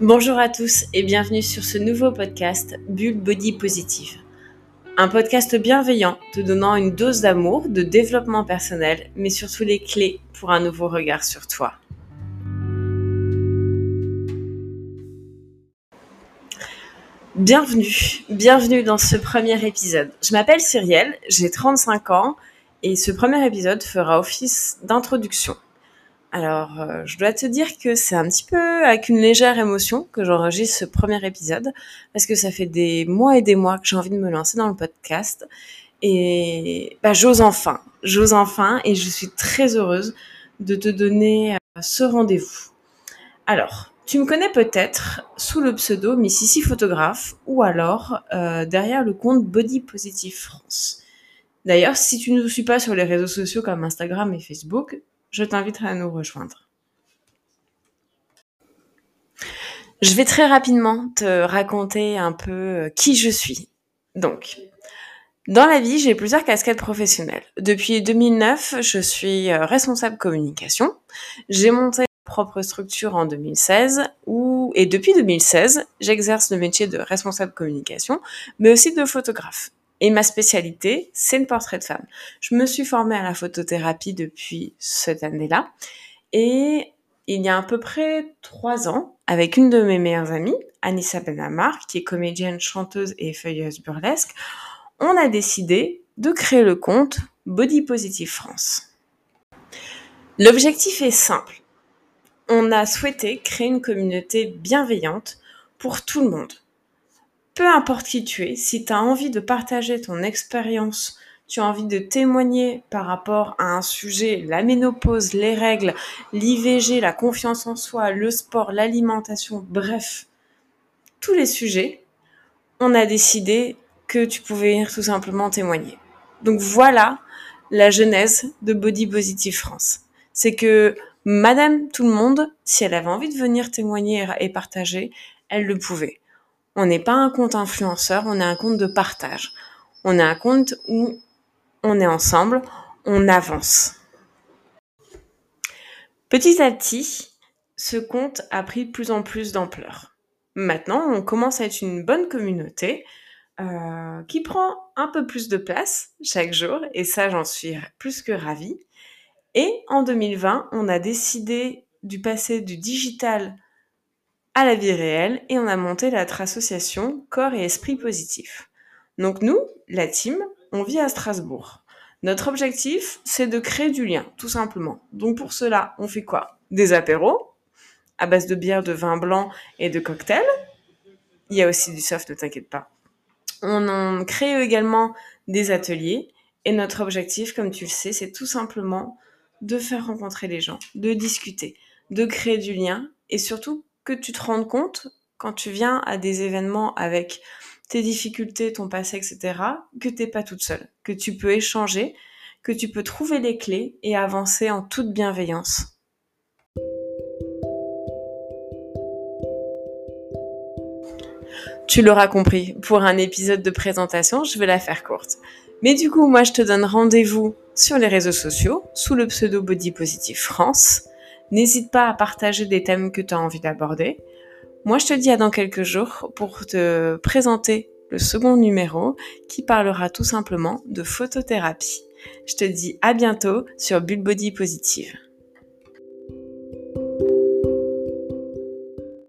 Bonjour à tous et bienvenue sur ce nouveau podcast Bulle Body Positive. Un podcast bienveillant te donnant une dose d'amour, de développement personnel, mais surtout les clés pour un nouveau regard sur toi. Bienvenue, bienvenue dans ce premier épisode. Je m'appelle Cyrielle, j'ai 35 ans et ce premier épisode fera office d'introduction. Alors, euh, je dois te dire que c'est un petit peu avec une légère émotion que j'enregistre ce premier épisode, parce que ça fait des mois et des mois que j'ai envie de me lancer dans le podcast. Et bah, j'ose enfin, j'ose enfin, et je suis très heureuse de te donner euh, ce rendez-vous. Alors, tu me connais peut-être sous le pseudo Mississippi Photographe, ou alors euh, derrière le compte Body Positive France. D'ailleurs, si tu ne nous suis pas sur les réseaux sociaux comme Instagram et Facebook, je t'inviterai à nous rejoindre. Je vais très rapidement te raconter un peu euh, qui je suis. Donc, dans la vie, j'ai plusieurs casquettes professionnelles. Depuis 2009, je suis euh, responsable communication. J'ai monté ma propre structure en 2016 où, et depuis 2016, j'exerce le métier de responsable communication, mais aussi de photographe. Et ma spécialité, c'est le portrait de femme. Je me suis formée à la photothérapie depuis cette année-là. Et il y a à peu près trois ans, avec une de mes meilleures amies, Anissa Benamar, qui est comédienne, chanteuse et feuilleuse burlesque, on a décidé de créer le compte Body Positive France. L'objectif est simple. On a souhaité créer une communauté bienveillante pour tout le monde peu importe qui tu es, si tu as envie de partager ton expérience, tu as envie de témoigner par rapport à un sujet, la ménopause, les règles, l'IVG, la confiance en soi, le sport, l'alimentation, bref, tous les sujets, on a décidé que tu pouvais venir tout simplement témoigner. Donc voilà la genèse de Body Positive France. C'est que Madame tout le monde, si elle avait envie de venir témoigner et partager, elle le pouvait. On n'est pas un compte influenceur, on est un compte de partage. On est un compte où on est ensemble, on avance. Petit à petit, ce compte a pris de plus en plus d'ampleur. Maintenant, on commence à être une bonne communauté euh, qui prend un peu plus de place chaque jour, et ça, j'en suis plus que ravie. Et en 2020, on a décidé du passer du digital à la vie réelle et on a monté notre association Corps et Esprit Positif. Donc nous, la team, on vit à Strasbourg. Notre objectif, c'est de créer du lien, tout simplement. Donc pour cela, on fait quoi? Des apéros à base de bière, de vin blanc et de cocktails. Il y a aussi du soft, ne t'inquiète pas. On crée également des ateliers et notre objectif, comme tu le sais, c'est tout simplement de faire rencontrer les gens, de discuter, de créer du lien et surtout que tu te rendes compte quand tu viens à des événements avec tes difficultés, ton passé, etc., que t'es pas toute seule, que tu peux échanger, que tu peux trouver les clés et avancer en toute bienveillance. Tu l'auras compris, pour un épisode de présentation, je vais la faire courte. Mais du coup, moi, je te donne rendez-vous sur les réseaux sociaux, sous le pseudo Body Positive France. N'hésite pas à partager des thèmes que tu as envie d'aborder. Moi, je te dis à dans quelques jours pour te présenter le second numéro qui parlera tout simplement de photothérapie. Je te dis à bientôt sur Bulle Body Positive.